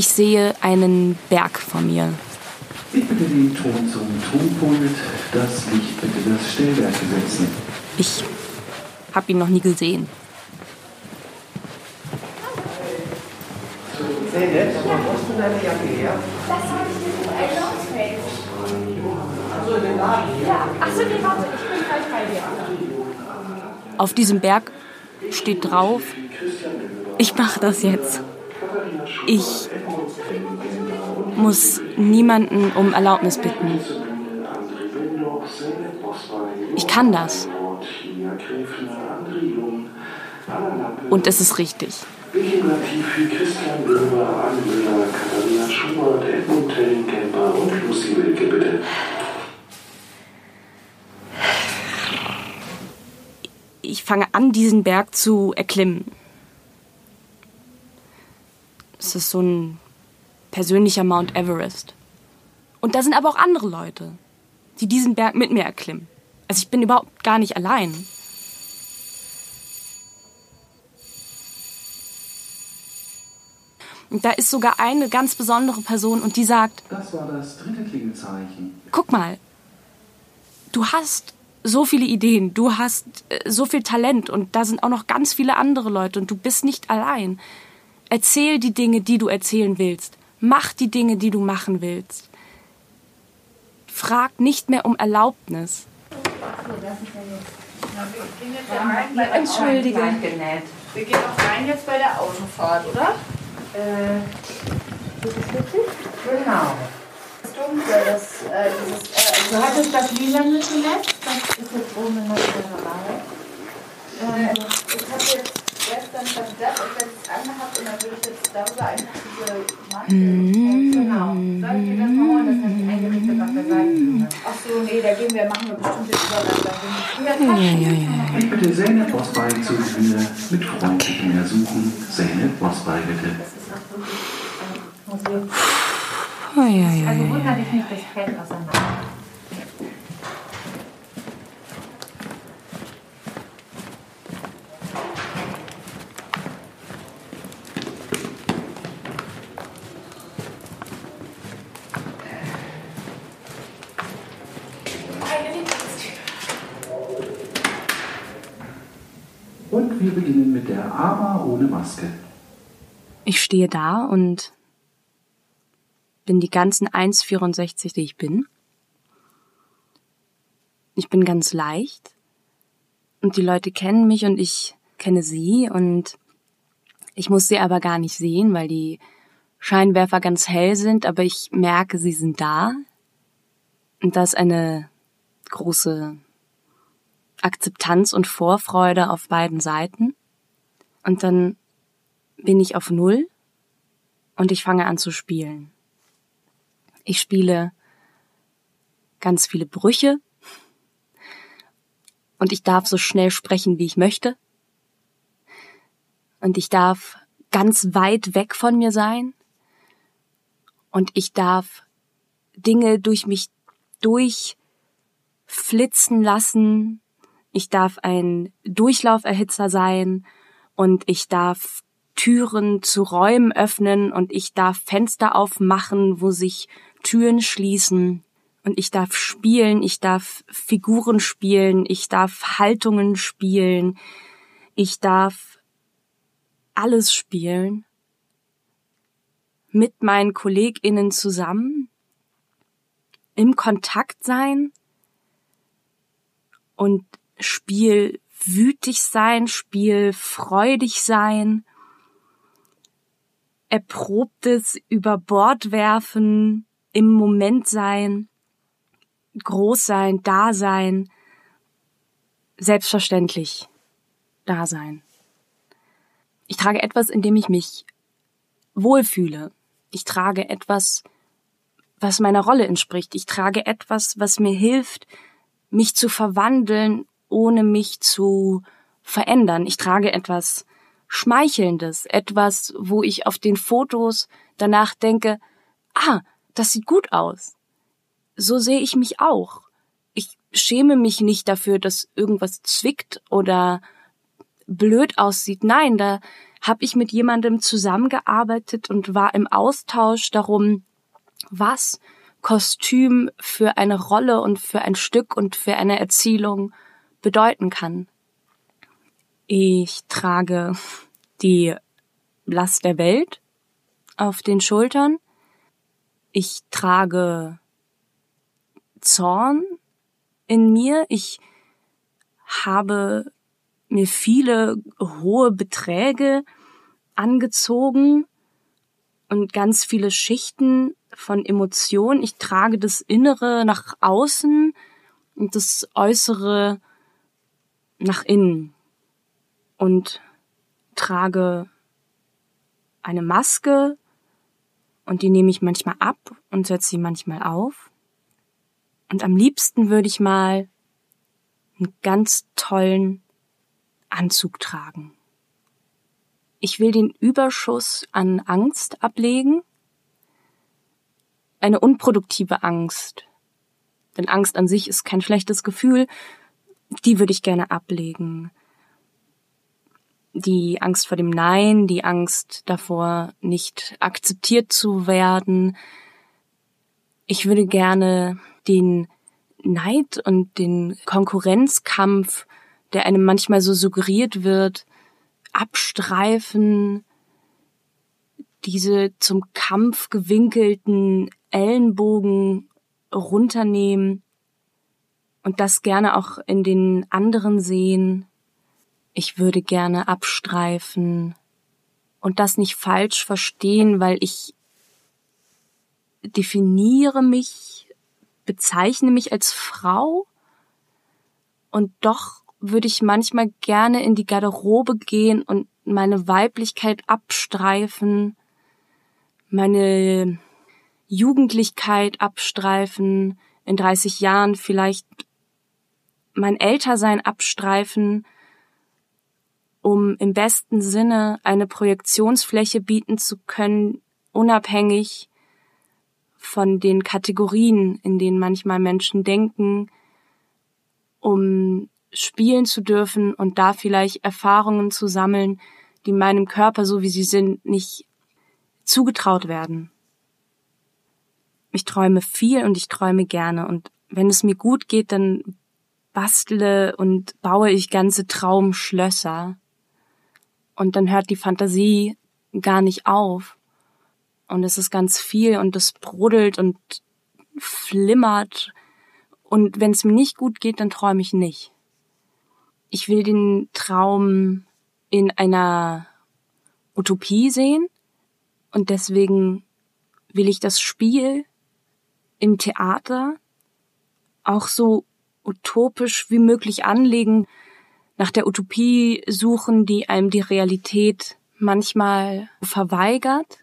Ich sehe einen Berg vor mir. Ich bitte den Ton zum Tonpult, das Licht bitte das Stellwerk setzen. Ich habe ihn noch nie gesehen. Zeynep, wo hast du deine Jacke her? Das habe ich dir so ein Laufeld. Achso, in den Laden hier. Ja, achso, nee, warte, ich bin gleich bei dir. Auf diesem Berg steht drauf, ich mache das jetzt. Ich muss niemanden um Erlaubnis bitten. Ich kann das. Und es ist richtig. Ich fange an, diesen Berg zu erklimmen. Es ist so ein persönlicher Mount Everest. Und da sind aber auch andere Leute, die diesen Berg mit mir erklimmen. Also ich bin überhaupt gar nicht allein. Und da ist sogar eine ganz besondere Person und die sagt, Das war das dritte Klingelzeichen. guck mal, du hast so viele Ideen, du hast äh, so viel Talent und da sind auch noch ganz viele andere Leute und du bist nicht allein. Erzähl die Dinge, die du erzählen willst. Mach die Dinge, die du machen willst. Frag nicht mehr um Erlaubnis. Entschuldige. Wir gehen auch rein jetzt bei der Autofahrt, oder? Äh, Genau. Das Dunkle, das, äh, dieses, äh, du hattest das lila zuletzt, das ist jetzt oben in der General. Ähm, ich habe jetzt gestern das das und jetzt angehabt und dann würde ich jetzt darüber einfach diese Maske. Äh, genau. Soll ich dir das mal holen? Das habe ich eingerichtet auf der Seite. Ach so, nee, da gehen wir, machen wir bestimmt den Übergang. Ich Ich bitte Zeynep Bosbay zur Bühne mit freundlichem Ersuchen. Zeynep Bosbay, bitte. Musik. Also wundert dich nicht, das fällt auseinander. Und wir beginnen mit der Aber ohne Maske. Ich stehe da und bin die ganzen 1,64, die ich bin. Ich bin ganz leicht und die Leute kennen mich und ich kenne sie und ich muss sie aber gar nicht sehen, weil die Scheinwerfer ganz hell sind, aber ich merke, sie sind da. Und da ist eine große Akzeptanz und Vorfreude auf beiden Seiten. Und dann bin ich auf Null und ich fange an zu spielen. Ich spiele ganz viele Brüche und ich darf so schnell sprechen, wie ich möchte. Und ich darf ganz weit weg von mir sein. Und ich darf Dinge durch mich durchflitzen lassen. Ich darf ein Durchlauferhitzer sein und ich darf Türen zu Räumen öffnen und ich darf Fenster aufmachen, wo sich Türen schließen und ich darf spielen, ich darf Figuren spielen, ich darf Haltungen spielen, ich darf alles spielen mit meinen KollegInnen zusammen, im Kontakt sein und Spiel wütig sein, Spiel freudig sein, erprobtes über Bord werfen, im Moment sein, groß sein, da sein, selbstverständlich da sein. Ich trage etwas, in dem ich mich wohlfühle. Ich trage etwas, was meiner Rolle entspricht. Ich trage etwas, was mir hilft, mich zu verwandeln, ohne mich zu verändern. Ich trage etwas Schmeichelndes, etwas, wo ich auf den Fotos danach denke, ah, das sieht gut aus. So sehe ich mich auch. Ich schäme mich nicht dafür, dass irgendwas zwickt oder blöd aussieht. Nein, da habe ich mit jemandem zusammengearbeitet und war im Austausch darum, was Kostüm für eine Rolle und für ein Stück und für eine Erzählung bedeuten kann. Ich trage die Last der Welt auf den Schultern. Ich trage Zorn in mir. Ich habe mir viele hohe Beträge angezogen und ganz viele Schichten von Emotionen. Ich trage das Innere nach außen und das Äußere nach innen und trage eine Maske und die nehme ich manchmal ab und setze sie manchmal auf. Und am liebsten würde ich mal einen ganz tollen Anzug tragen. Ich will den Überschuss an Angst ablegen. Eine unproduktive Angst. Denn Angst an sich ist kein schlechtes Gefühl. Die würde ich gerne ablegen. Die Angst vor dem Nein, die Angst davor, nicht akzeptiert zu werden. Ich würde gerne den Neid und den Konkurrenzkampf der einem manchmal so suggeriert wird, abstreifen, diese zum Kampf gewinkelten Ellenbogen runternehmen und das gerne auch in den anderen sehen. Ich würde gerne abstreifen und das nicht falsch verstehen, weil ich definiere mich, bezeichne mich als Frau und doch würde ich manchmal gerne in die Garderobe gehen und meine Weiblichkeit abstreifen, meine Jugendlichkeit abstreifen, in 30 Jahren vielleicht mein Ältersein abstreifen, um im besten Sinne eine Projektionsfläche bieten zu können, unabhängig von den Kategorien, in denen manchmal Menschen denken, um spielen zu dürfen und da vielleicht Erfahrungen zu sammeln, die meinem Körper, so wie sie sind, nicht zugetraut werden. Ich träume viel und ich träume gerne und wenn es mir gut geht, dann bastle und baue ich ganze Traumschlösser. Und dann hört die Fantasie gar nicht auf. Und es ist ganz viel und es brodelt und flimmert. Und wenn es mir nicht gut geht, dann träume ich nicht. Ich will den Traum in einer Utopie sehen. Und deswegen will ich das Spiel im Theater auch so utopisch wie möglich anlegen, nach der Utopie suchen, die einem die Realität manchmal verweigert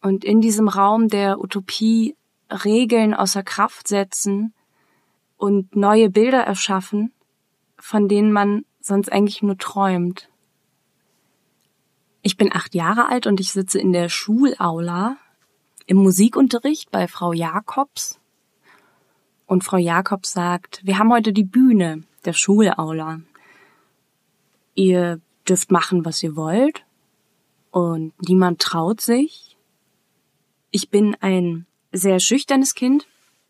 und in diesem Raum der Utopie Regeln außer Kraft setzen und neue Bilder erschaffen, von denen man sonst eigentlich nur träumt. Ich bin acht Jahre alt und ich sitze in der Schulaula im Musikunterricht bei Frau Jakobs. Und Frau Jakobs sagt, wir haben heute die Bühne der Schulaula. Ihr dürft machen, was ihr wollt. Und niemand traut sich. Ich bin ein sehr schüchternes Kind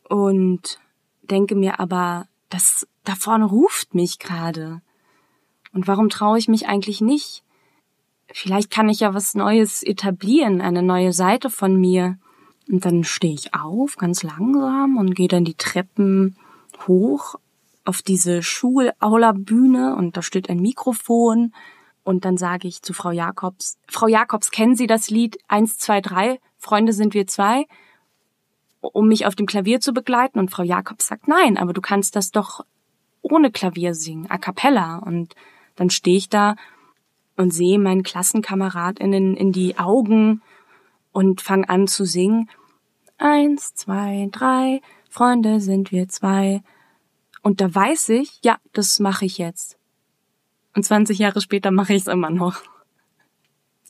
und denke mir aber, das da vorne ruft mich gerade. Und warum traue ich mich eigentlich nicht? Vielleicht kann ich ja was Neues etablieren, eine neue Seite von mir. Und dann stehe ich auf, ganz langsam, und gehe dann die Treppen hoch auf diese Schulaula-Bühne und da steht ein Mikrofon. Und dann sage ich zu Frau Jakobs, Frau Jakobs, kennen Sie das Lied 1, 2, 3, Freunde sind wir zwei? um mich auf dem Klavier zu begleiten. Und Frau Jakobs sagt, nein, aber du kannst das doch ohne Klavier singen, a cappella. Und dann stehe ich da und sehe meinen KlassenkameradInnen in die Augen und fange an zu singen. Eins, zwei, drei, Freunde sind wir zwei. Und da weiß ich, ja, das mache ich jetzt. Und 20 Jahre später mache ich es immer noch.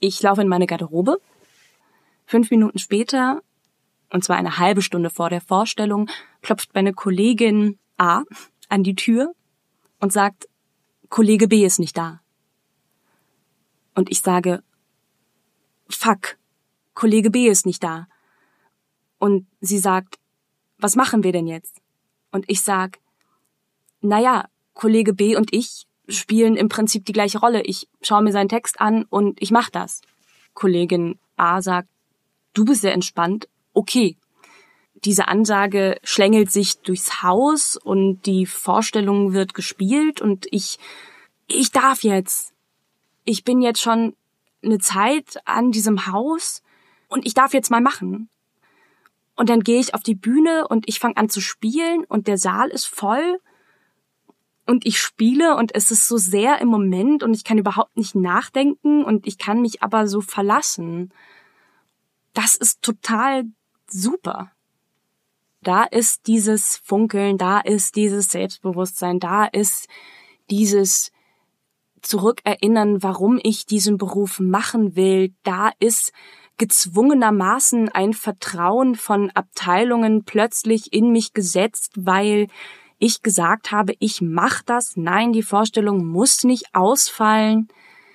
Ich laufe in meine Garderobe. Fünf Minuten später, und zwar eine halbe Stunde vor der Vorstellung, klopft meine Kollegin A an die Tür und sagt, Kollege B ist nicht da. und ich sage, fuck, Kollege B ist nicht da. Und sie sagt, was machen wir denn jetzt? Und ich sag, naja, Kollege B und ich spielen im Prinzip die gleiche Rolle. Ich schaue mir seinen Text an und ich mache das. Kollegin A sagt, du bist sehr entspannt, okay. Diese Ansage schlängelt sich durchs Haus und die Vorstellung wird gespielt und ich, ich darf jetzt. Ich bin jetzt schon eine Zeit an diesem Haus und ich darf jetzt mal machen. Und dann gehe ich auf die Bühne und ich fange an zu spielen und der Saal ist voll und ich spiele und es ist so sehr im Moment und ich kann überhaupt nicht nachdenken und ich kann mich aber so verlassen. Das ist total super. Da ist dieses Funkeln, da ist dieses Selbstbewusstsein, da ist dieses Zurückerinnern, warum ich diesen Beruf machen will, da ist gezwungenermaßen ein Vertrauen von Abteilungen plötzlich in mich gesetzt, weil ich gesagt habe, ich mach das. Nein, die Vorstellung muss nicht ausfallen.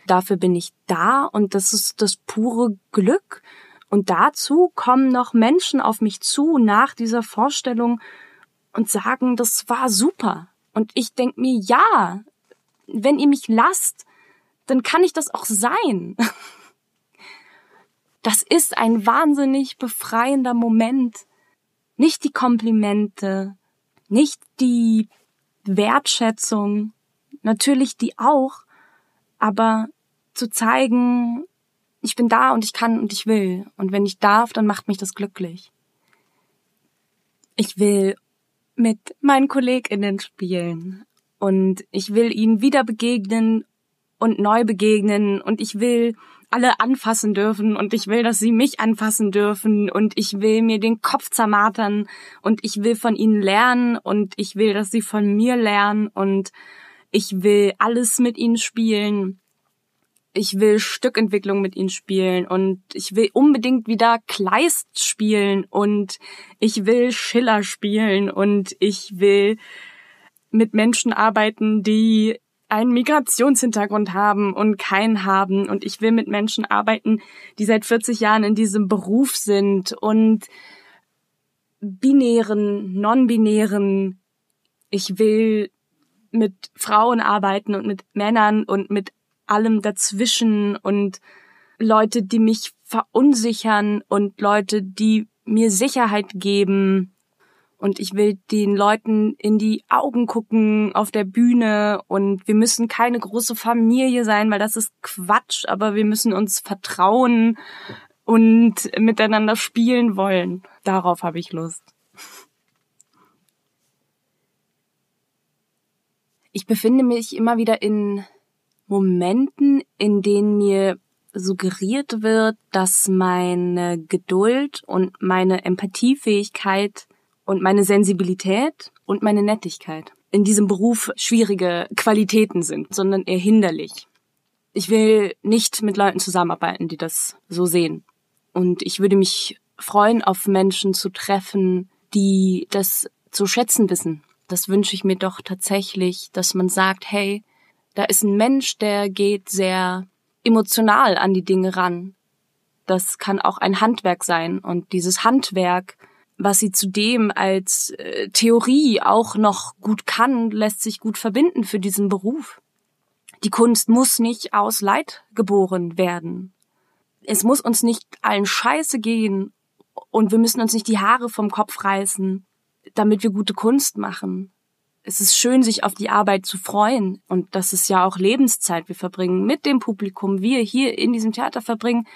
Dafür bin ich da und das ist das pure Glück. Und dazu kommen noch Menschen auf mich zu nach dieser Vorstellung und sagen, das war super. Und ich denk mir, ja, wenn ihr mich lasst, dann kann ich das auch sein. Das ist ein wahnsinnig befreiender Moment. Nicht die Komplimente, nicht die Wertschätzung, natürlich die auch, aber zu zeigen, ich bin da und ich kann und ich will. Und wenn ich darf, dann macht mich das glücklich. Ich will mit meinen KollegInnen spielen und ich will ihnen wieder begegnen und neu begegnen und ich will alle anfassen dürfen und ich will, dass sie mich anfassen dürfen und ich will mir den Kopf zermartern und ich will von ihnen lernen und ich will, dass sie von mir lernen und ich will alles mit ihnen spielen. Ich will Stückentwicklung mit ihnen spielen und ich will unbedingt wieder Kleist spielen und ich will Schiller spielen und ich will mit Menschen arbeiten, die einen Migrationshintergrund haben und keinen haben. Und ich will mit Menschen arbeiten, die seit 40 Jahren in diesem Beruf sind und binären, non-binären. Ich will mit Frauen arbeiten und mit Männern und mit allem dazwischen und Leute, die mich verunsichern und Leute, die mir Sicherheit geben und ich will den Leuten in die Augen gucken auf der Bühne und wir müssen keine große Familie sein, weil das ist Quatsch, aber wir müssen uns vertrauen und miteinander spielen wollen. Darauf habe ich Lust. Ich befinde mich immer wieder in Momenten, in denen mir suggeriert wird, dass meine Geduld und meine Empathiefähigkeit und meine Sensibilität und meine Nettigkeit in diesem Beruf schwierige Qualitäten sind, sondern eher hinderlich. Ich will nicht mit Leuten zusammenarbeiten, die das so sehen. Und ich würde mich freuen, auf Menschen zu treffen, die das zu schätzen wissen. Das wünsche ich mir doch tatsächlich, dass man sagt, hey, da ist ein Mensch, der geht sehr emotional an die Dinge ran. Das kann auch ein Handwerk sein. Und dieses Handwerk was sie zudem als äh, Theorie auch noch gut kann, lässt sich gut verbinden für diesen Beruf. Die Kunst muss nicht aus Leid geboren werden. Es muss uns nicht allen Scheiße gehen und wir müssen uns nicht die Haare vom Kopf reißen, damit wir gute Kunst machen. Es ist schön, sich auf die Arbeit zu freuen und das ist ja auch Lebenszeit. Wir verbringen mit dem Publikum, wir hier in diesem Theater verbringen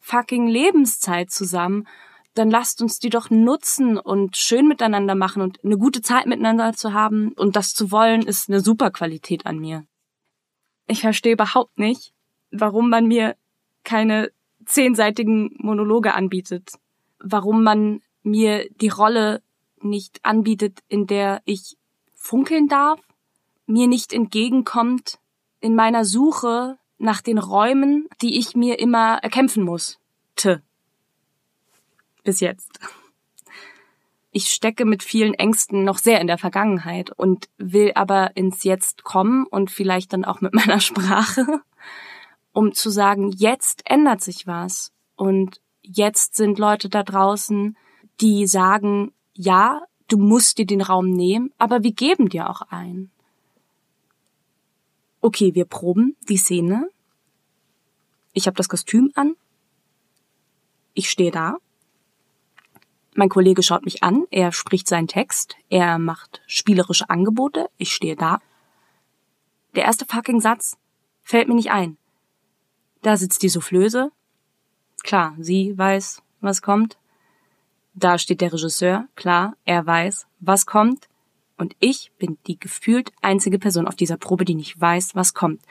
fucking Lebenszeit zusammen dann lasst uns die doch nutzen und schön miteinander machen und eine gute Zeit miteinander zu haben und das zu wollen, ist eine super Qualität an mir. Ich verstehe überhaupt nicht, warum man mir keine zehnseitigen Monologe anbietet, warum man mir die Rolle nicht anbietet, in der ich funkeln darf, mir nicht entgegenkommt in meiner Suche nach den Räumen, die ich mir immer erkämpfen muss. T bis jetzt. Ich stecke mit vielen Ängsten noch sehr in der Vergangenheit und will aber ins Jetzt kommen und vielleicht dann auch mit meiner Sprache. um zu sagen, jetzt ändert sich was und jetzt sind Leute da draußen, die sagen, ja, du musst dir den Raum nehmen, aber wir geben dir auch ein. Okay, wir proben die Szene. Ich habe das Kostüm an. Ich stehe da. Mein Kollege schaut mich an, er spricht seinen Text, er macht spielerische Angebote, ich stehe da. Der erste fucking Satz fällt mir nicht ein. Da sitzt die Soufflöse. Klar, sie weiß, was kommt. Da steht der Regisseur, klar, er weiß, was kommt. Und ich bin die gefühlt einzige Person auf dieser Probe, die nicht weiß, was kommt.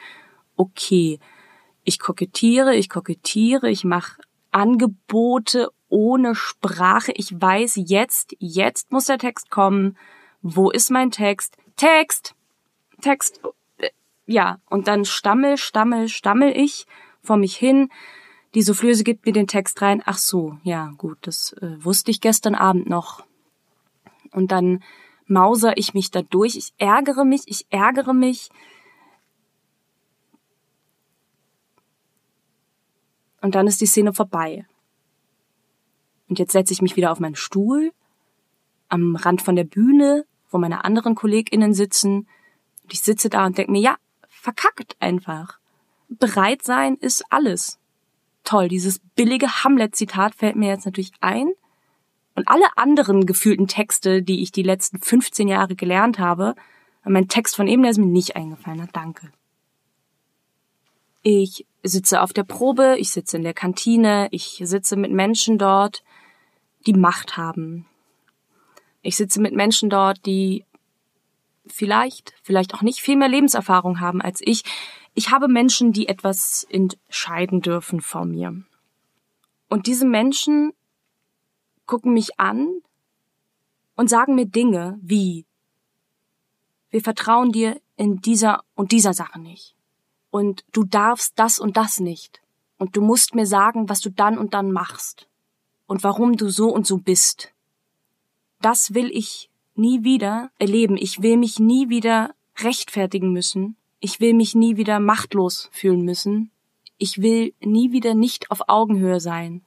Okay, ich kokettiere, ich kokettiere, ich mache Angebote ohne Sprache. Ich weiß jetzt, jetzt muss der Text kommen. Wo ist mein Text? Text! Text! Ja, und dann stammel, stammel, stammel ich vor mich hin. Die Soufflöse gibt mir den Text rein. Ach so, ja, gut, das äh, wusste ich gestern Abend noch. Und dann mauser ich mich da durch. Ich ärgere mich, ich ärgere mich. Und dann ist die Szene vorbei. Und jetzt setze ich mich wieder auf meinen Stuhl am Rand von der Bühne, wo meine anderen KollegInnen sitzen. Und ich sitze da und denke mir, ja, verkackt einfach. Bereit sein ist alles. Toll, dieses billige Hamlet-Zitat fällt mir jetzt natürlich ein. Und alle anderen gefühlten Texte, die ich die letzten 15 Jahre gelernt habe, mein Text von eben, der ist mir nicht eingefallen. Na, danke. Ich sitze auf der Probe, ich sitze in der Kantine, ich sitze mit Menschen dort, die Macht haben. Ich sitze mit Menschen dort, die vielleicht, vielleicht auch nicht viel mehr Lebenserfahrung haben als ich. Ich habe Menschen, die etwas entscheiden dürfen vor mir. Und diese Menschen gucken mich an und sagen mir Dinge wie, wir vertrauen dir in dieser und dieser Sache nicht. Und du darfst das und das nicht. Und du musst mir sagen, was du dann und dann machst. Und warum du so und so bist. Das will ich nie wieder erleben. Ich will mich nie wieder rechtfertigen müssen. Ich will mich nie wieder machtlos fühlen müssen. Ich will nie wieder nicht auf Augenhöhe sein.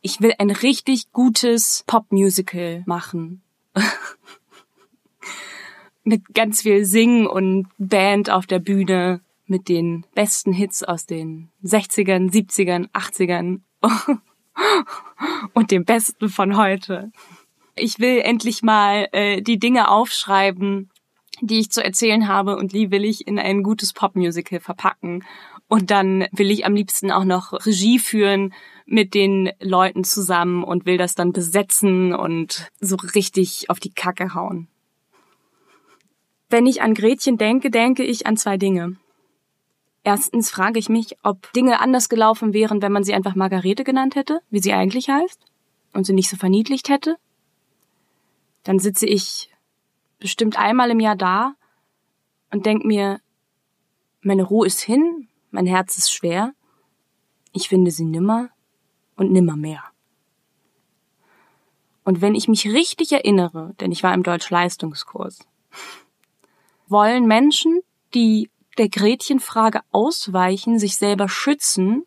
Ich will ein richtig gutes Popmusical machen. mit ganz viel Singen und Band auf der Bühne, mit den besten Hits aus den 60ern, 70ern, 80ern und dem Besten von heute. Ich will endlich mal äh, die Dinge aufschreiben, die ich zu erzählen habe und die will ich in ein gutes Popmusical verpacken. Und dann will ich am liebsten auch noch Regie führen mit den Leuten zusammen und will das dann besetzen und so richtig auf die Kacke hauen. Wenn ich an Gretchen denke, denke ich an zwei Dinge. Erstens frage ich mich, ob Dinge anders gelaufen wären, wenn man sie einfach Margarete genannt hätte, wie sie eigentlich heißt, und sie nicht so verniedlicht hätte. Dann sitze ich bestimmt einmal im Jahr da und denke mir, meine Ruhe ist hin, mein Herz ist schwer, ich finde sie nimmer und nimmer mehr. Und wenn ich mich richtig erinnere, denn ich war im Deutsch-Leistungskurs, wollen Menschen, die der Gretchenfrage ausweichen, sich selber schützen,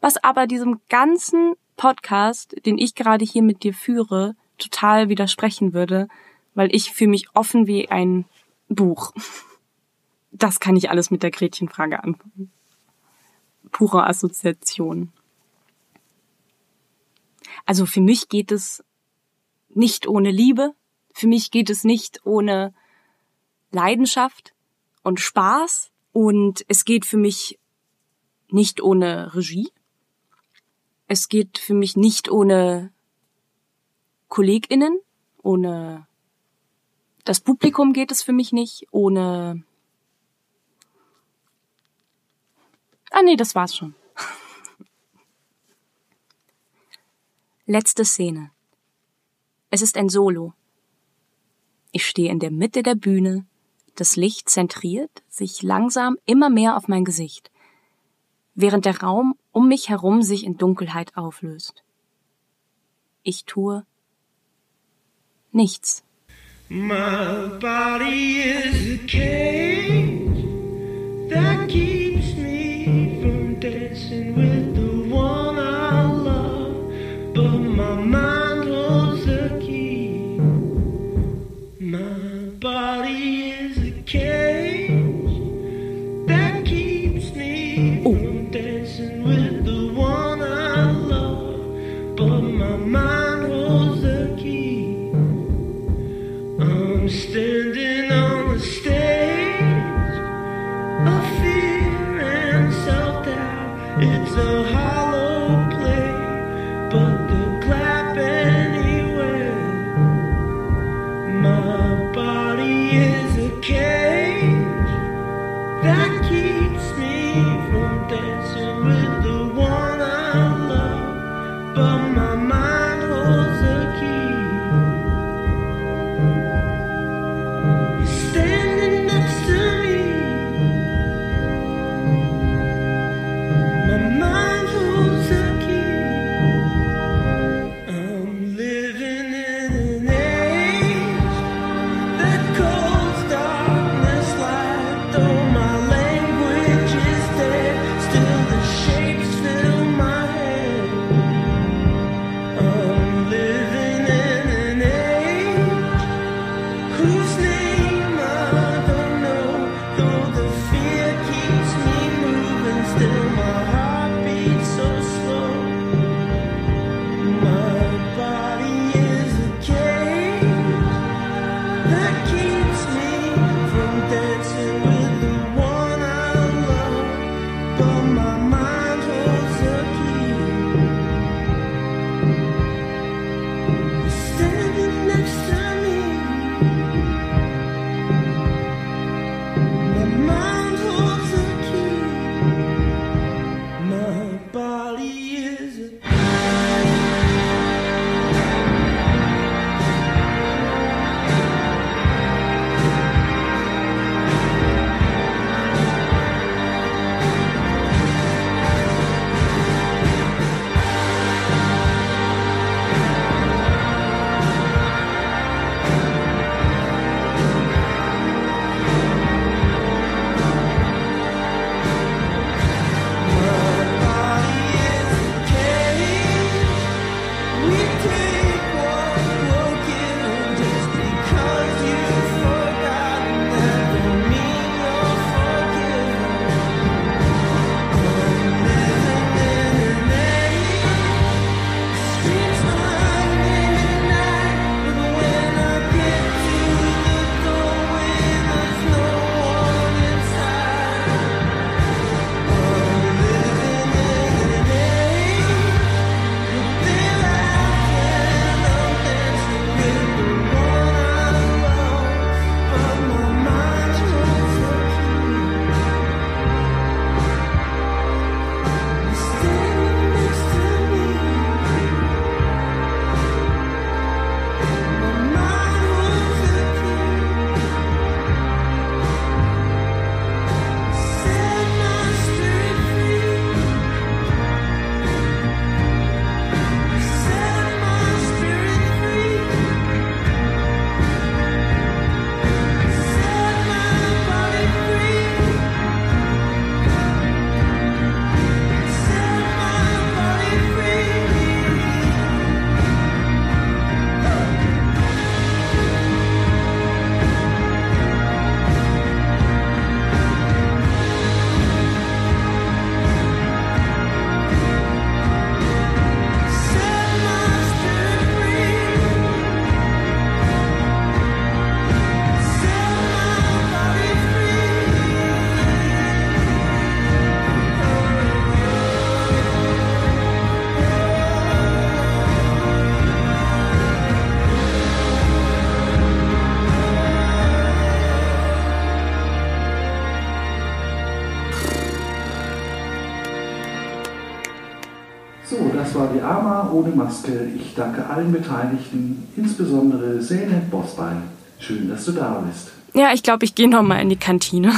was aber diesem ganzen Podcast, den ich gerade hier mit dir führe, total widersprechen würde, weil ich fühle mich offen wie ein Buch. Das kann ich alles mit der Gretchenfrage anfangen. Pure Assoziation. Also für mich geht es nicht ohne Liebe, für mich geht es nicht ohne Leidenschaft und Spaß und es geht für mich nicht ohne Regie. Es geht für mich nicht ohne KollegInnen, ohne das Publikum geht es für mich nicht, ohne. Ah nee, das war's schon. Letzte Szene. Es ist ein Solo. Ich stehe in der Mitte der Bühne, das Licht zentriert sich langsam immer mehr auf mein Gesicht, während der Raum um mich herum sich in Dunkelheit auflöst. Ich tue nichts. My body is a cage that keeps Maske. Ich danke allen Beteiligten, insbesondere Zeynep Bosbein. Schön, dass du da bist. Ja, ich glaube, ich gehe nochmal in die Kantine.